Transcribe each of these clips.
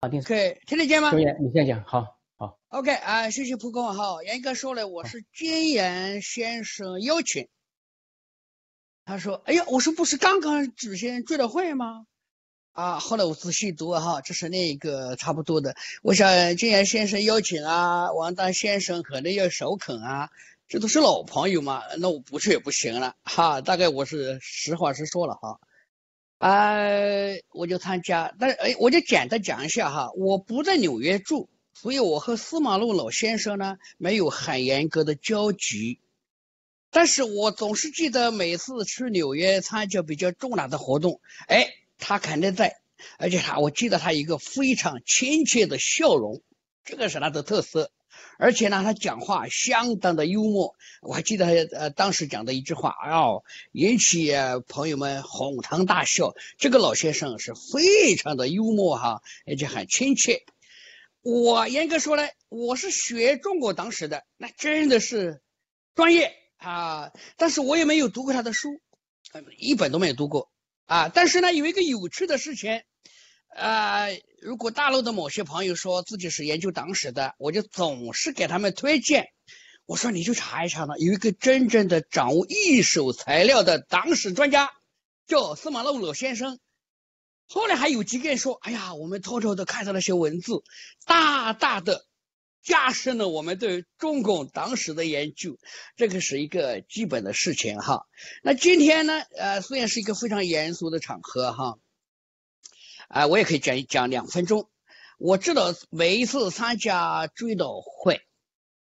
好，听可以听得见吗周？岩，你先讲，好好。OK 啊，谢谢蒲公好，严格说了，我是金岩先生邀请。他说：“哎呀，我说不是刚刚举行追悼会吗？”啊，后来我仔细读哈，这是那个差不多的。我想金岩先生邀请啊，王丹先生可能要首肯啊，这都是老朋友嘛，那我不去也不行了哈。大概我是实话实说了哈。呃、我就参加，但哎，我就简单讲一下哈，我不在纽约住，所以我和司马路老先生呢没有很严格的交集，但是我总是记得每次去纽约参加比较重大的活动，哎，他肯定在，而且他我记得他一个非常亲切的笑容，这个是他的特色。而且呢，他讲话相当的幽默，我还记得呃当时讲的一句话，哦，引起朋友们哄堂大笑。这个老先生是非常的幽默哈，而且很亲切。我严格说来，我是学中国党史的，那真的是专业啊，但是我也没有读过他的书，一本都没有读过啊。但是呢，有一个有趣的事情，啊，如果大陆的某些朋友说自己是研究党史的，我就总是给他们推荐。我说你去查一查呢，有一个真正的掌握一手材料的党史专家，叫司马路老先生。后来还有几个人说：“哎呀，我们偷偷的看到那些文字，大大的加深了我们对中共党史的研究。”这个是一个基本的事情哈。那今天呢，呃，虽然是一个非常严肃的场合哈，啊、我也可以讲讲两分钟。我知道每一次参加追悼会，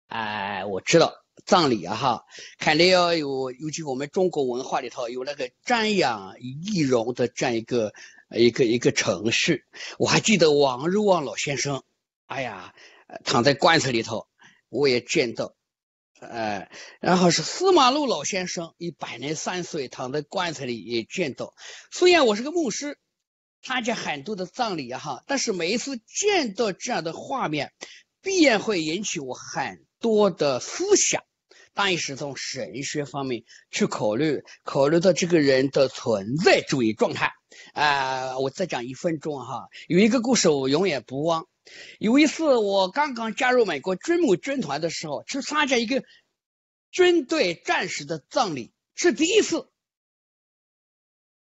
哎、我知道葬礼啊哈，肯定要有，尤其我们中国文化里头有那个瞻仰仪容的这样一个一个一个程序。我还记得王若望老先生，哎呀，躺在棺材里头，我也见到。呃，然后是司马禄老先生，一百零三岁，躺在棺材里也见到。虽然我是个牧师，参加很多的葬礼哈，但是每一次见到这样的画面，必然会引起我很多的思想。当然是从神学方面去考虑，考虑到这个人的存在主义状态。啊、我再讲一分钟哈，有一个故事我永远不忘。有一次我刚刚加入美国军母军团的时候，去参加一个军队战士的葬礼，是第一次。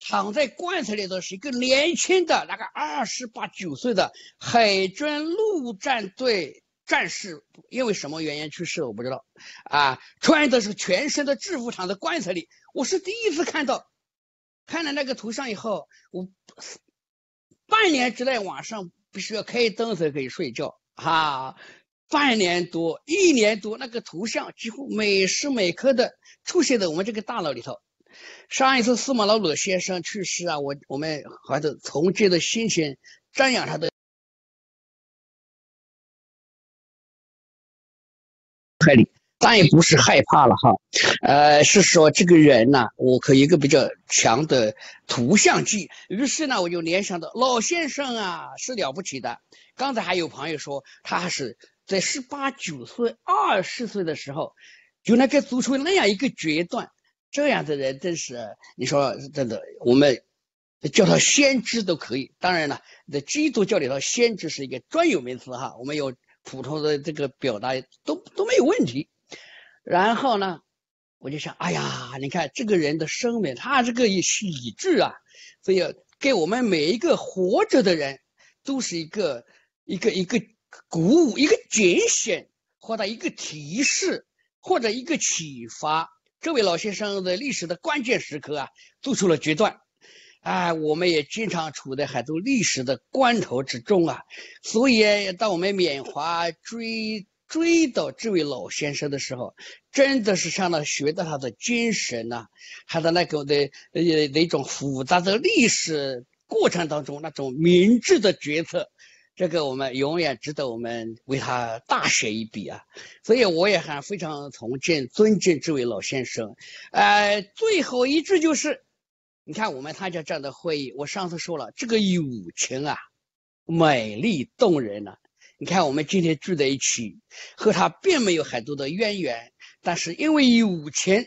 躺在棺材里的是一个年轻的，那个二十八九岁的海军陆战队战士，因为什么原因去世我不知道，啊，穿的是全身的制服躺在棺材里，我是第一次看到，看了那个图像以后，我半年之内晚上必须要开灯才可以睡觉啊，半年多一年多，那个图像几乎每时每刻的出现在我们这个大脑里头。上一次司马老鲁先生去世啊，我我们怀着崇敬的心情瞻仰他的害里，但也不是害怕了哈，呃，是说这个人呢，我可以一个比较强的图像记，于是呢，我就联想到老先生啊是了不起的。刚才还有朋友说他是在十八九岁、二十岁的时候，就能够做出那样一个决断。这样的人真是，你说真的，我们叫他先知都可以。当然了，在基督教里头，先知是一个专有名词哈，我们有普通的这个表达都都没有问题。然后呢，我就想，哎呀，你看这个人的生命，他这个也是理智啊，所以给我们每一个活着的人，都是一个一个一个鼓舞，一个警醒，或者一个提示，或者一个启发。这位老先生在历史的关键时刻啊，做出了决断。啊，我们也经常处在很多历史的关头之中啊，所以当我们缅怀追追悼这位老先生的时候，真的是向他学到他的精神呐、他的那个的呃那种复杂的历史过程当中那种明智的决策。这个我们永远值得我们为他大写一笔啊！所以我也很非常崇敬、尊敬这位老先生。呃，最后一句就是，你看我们参加这样的会议，我上次说了，这个友情啊，美丽动人呐、你看我们今天聚在一起，和他并没有很多的渊源，但是因为友情，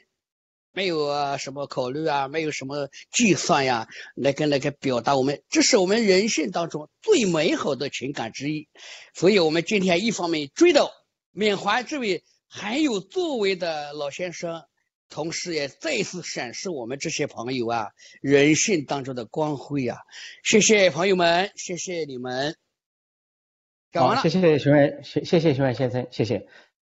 没有啊什么考虑啊，没有什么计算呀，那个那个表达我们，这是我们人性当中最美好的情感之一。所以，我们今天一方面追悼缅怀这位很有作为的老先生，同时也再次审视我们这些朋友啊人性当中的光辉啊。谢谢朋友们，谢谢你们。讲完了，谢谢徐伟，谢谢谢徐伟先生，谢谢。